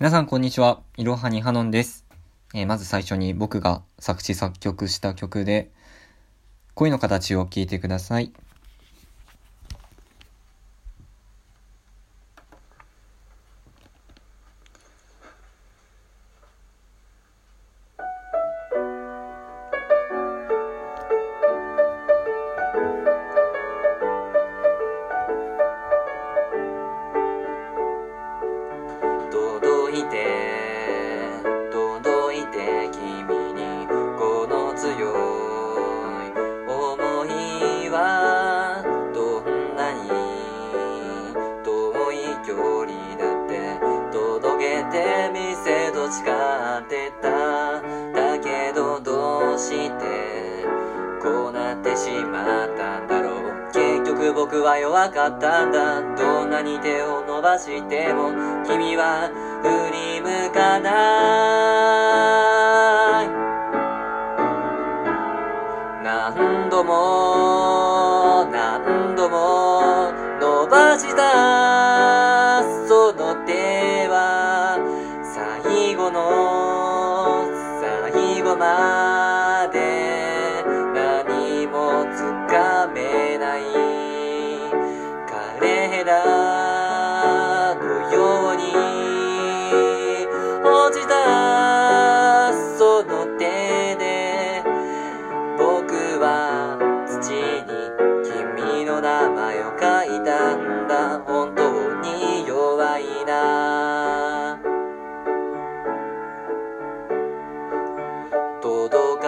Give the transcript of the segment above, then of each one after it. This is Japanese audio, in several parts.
皆さんこんにちは。いろはにハノンです。えーまず最初に僕が作詞作曲した曲で、恋の形を聴いてくださ。い誓ってただけどどうしてこうなってしまったんだろう。結局僕は弱かったんだ。どんなに手を伸ばしても君は振り向かない。何度も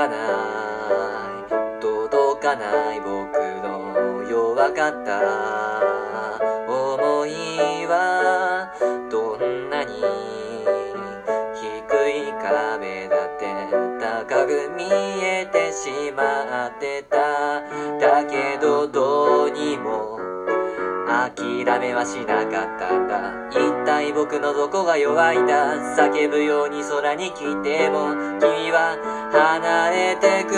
かない届かない僕の弱かった想いはどんなに低い壁だって高く見えてしまってた。だけどどうにも諦めはしなかったんだ。一体僕のどこが弱いんだ。叫ぶように空に来ても君は離れてく。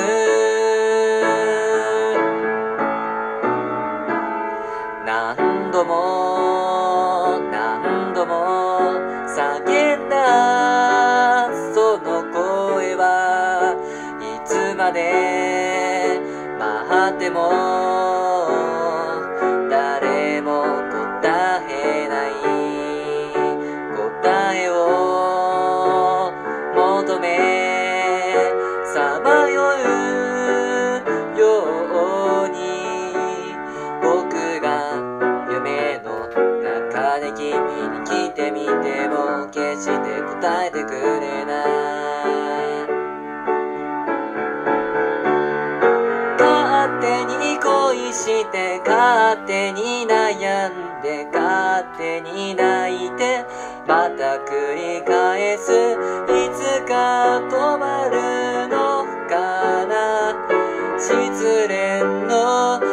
何度も何度も叫んだ。その声はいつまで待っても。てみても決して答えてくれない勝手に恋して勝手に悩んで勝手に泣いてまた繰り返すいつか止まるのかな失恋の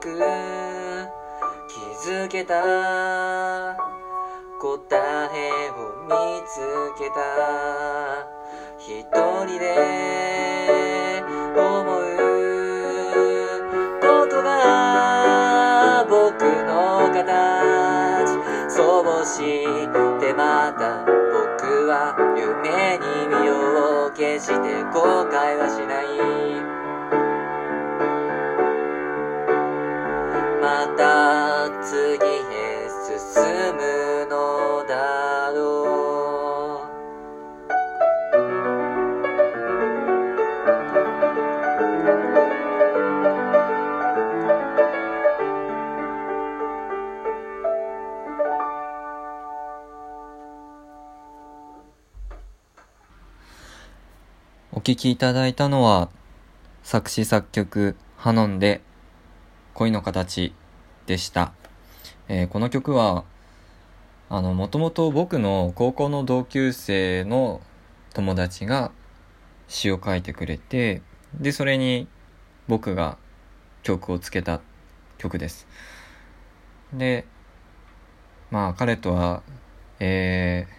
く。気づけた。答えを見つけた。一人で思うことが僕の形。そうしてまた僕は夢に見よう決して後悔はしない。次へ進むのだろうお聴きいただいたのは、作詞作曲、ハノンで、恋の形でした。えー、この曲は、あの、もともと僕の高校の同級生の友達が詩を書いてくれて、で、それに僕が曲をつけた曲です。で、まあ彼とは、えー、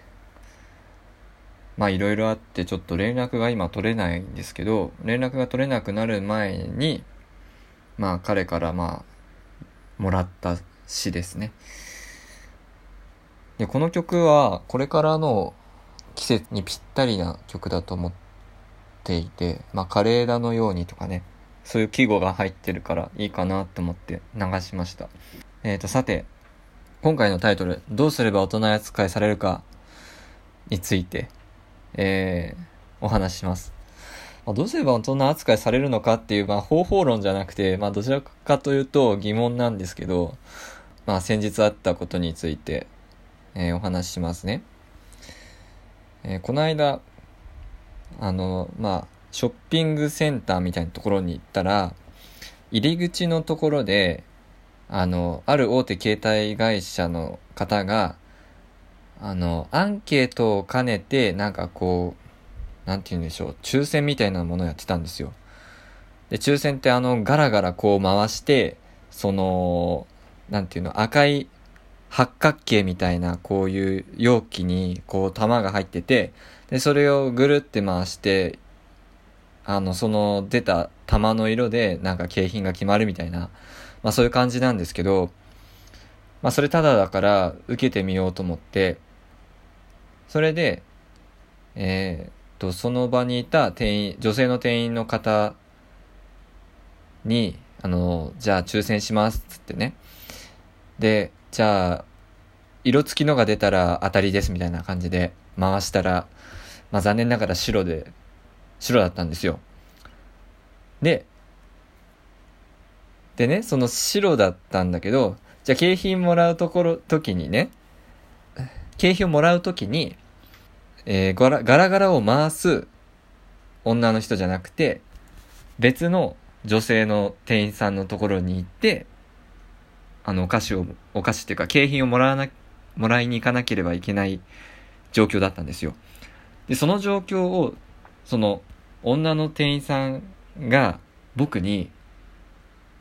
まあいろいろあってちょっと連絡が今取れないんですけど、連絡が取れなくなる前に、まあ彼からまあ、もらった詩ですね。で、この曲はこれからの季節にぴったりな曲だと思っていて、まあカレーダのようにとかね、そういう季語が入ってるからいいかなと思って流しました。えっ、ー、と、さて、今回のタイトル、どうすれば大人扱いされるかについて、えー、お話しします。まあ、どうすれば大人扱いされるのかっていう、まあ、方法論じゃなくて、まあ、どちらかというと疑問なんですけど、まあ、先日あったことについて、えー、お話ししますね。えー、この間、あの、まあ、ショッピングセンターみたいなところに行ったら、入り口のところで、あの、ある大手携帯会社の方が、あの、アンケートを兼ねて、なんかこう、なんて言うんでしょう、抽選みたいなものをやってたんですよ。で、抽選ってあの、ガラガラこう回して、その、なんていうの、赤い八角形みたいなこういう容器にこう玉が入ってて、で、それをぐるって回して、あの、その出た玉の色でなんか景品が決まるみたいな、まあそういう感じなんですけど、まあそれただだから受けてみようと思って、それで、えー、っと、その場にいた店員、女性の店員の方に、あの、じゃあ抽選しますっつってね。で、じゃあ、色付きのが出たら当たりですみたいな感じで回したら、まあ残念ながら白で、白だったんですよ。で、でね、その白だったんだけど、じゃあ景品もらうところ、時にね、景品をもらう時に、えー、ガラガラガラを回す女の人じゃなくて、別の女性の店員さんのところに行って、あの、お菓子を、お菓子っていうか、景品をもらわな、もらいに行かなければいけない状況だったんですよ。で、その状況を、その、女の店員さんが僕に、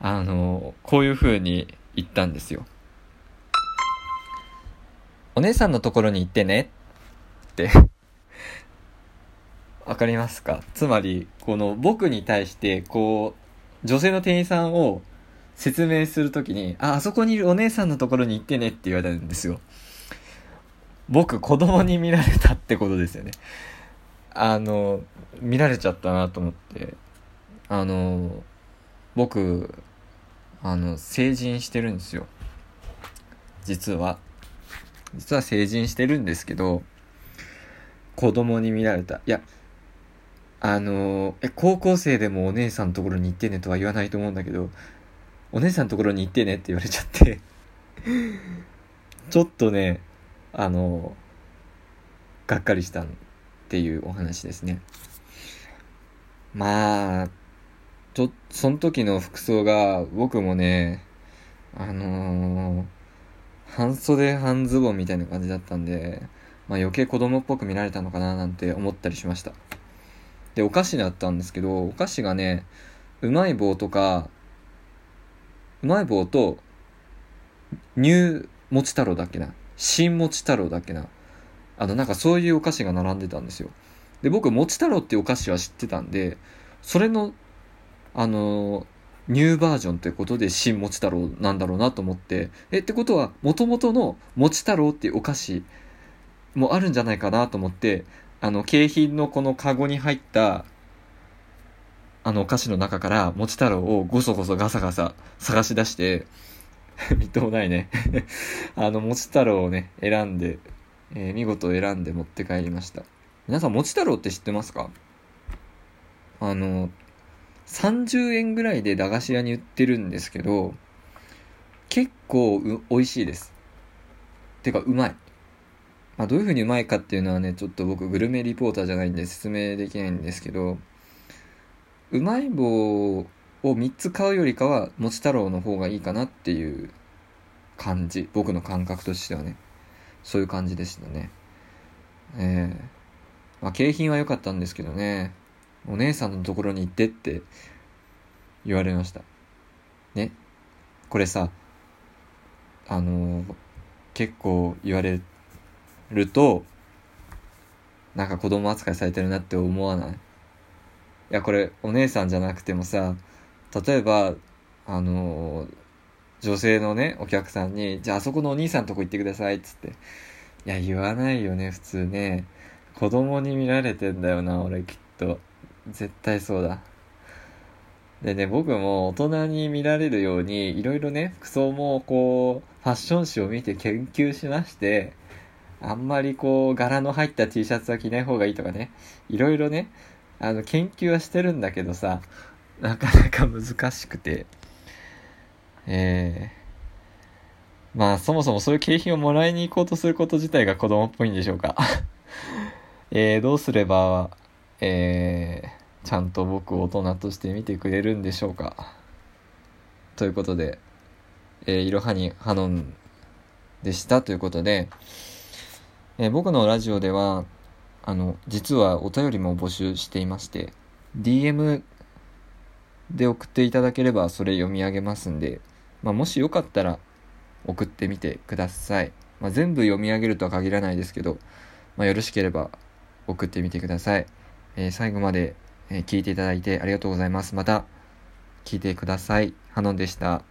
あの、こういう風に言ったんですよ。お姉さんのところに行ってねって わかりますか？つまり、この僕に対して、こう、女性の店員さんを説明するときに、あ、あそこにいるお姉さんのところに行ってねって言われるんですよ。僕、子供に見られたってことですよね。あの、見られちゃったなと思って、あの、僕、あの、成人してるんですよ。実は。実は成人してるんですけど、子供に見られた。いや、あのえ、高校生でもお姉さんのところに行ってねとは言わないと思うんだけど、お姉さんのところに行ってねって言われちゃって ちょっとね、あのがっかりしたっていうお話ですね。まあ、ちょ、その時の服装が僕もね、あのー、半袖半ズボンみたいな感じだったんで、まあ余計子供っぽく見られたのかななんて思ったりしました。で、お菓子だったんですけど、お菓子がね、うまい棒とか、うまい棒と、乳もち太郎だっけな？新もち太郎だっけな？あの、なんかそういうお菓子が並んでたんですよ。で、僕、もち太郎っていうお菓子は知ってたんで、それの、あのニューバージョンってことで新もち太郎なんだろうなと思って、え、ってことは、元々のもち太郎っていうお菓子もあるんじゃないかなと思って、あの、景品のこのカゴに入った、あのお菓子の中から、もち太郎をごそごそガサガサ探し出して、みっともないね あの、もち太郎をね、選んで、えー、見事選んで持って帰りました。皆さん、もち太郎って知ってますか？あの、30円ぐらいで駄菓子屋に売ってるんですけど、結構美味しいです。てか、うまい。まあ、どういう風にうまいかっていうのはね、ちょっと僕グルメリポーターじゃないんで説明できないんですけど、うまい棒を3つ買うよりかは、もち太郎の方がいいかなっていう感じ。僕の感覚としてはね。そういう感じでしたね。ええまあ景品は良かったんですけどね。お姉さんのところに行ってって言われました。ね。これさあの結構言われるとなんか子供扱いされてるなって思わない？いやこれお姉さんじゃなくてもさ例えばあの女性のねお客さんに「じゃああそこのお兄さんとこ行ってください」っつって。いや言わないよね普通ね。子供に見られてんだよな俺きっと。絶対そうだ。でね僕も大人に見られるようにいろいろね服装もこうファッション誌を見て研究しましてあんまりこう柄の入った T シャツは着ない方がいいとかね。いろいろねあの研究はしてるんだけどさなかなか難しくて。えー、まあそもそもそういう景品をもらいに行こうとすること自体が子供っぽいんでしょうか。えー、どうすればえー、ちゃんと僕を大人として見てくれるんでしょうか。ということで、えー、いろはにハノンでしたということで、えー、僕のラジオではあの実はお便りも募集していまして DM で送っていただければそれ読み上げますんで、まあ、もしよかったら送ってみてください、まあ、全部読み上げるとは限らないですけど、まあ、よろしければ送ってみてください、えー、最後まで聞いていただいてありがとうございます。また聞いてください。ハノンでした。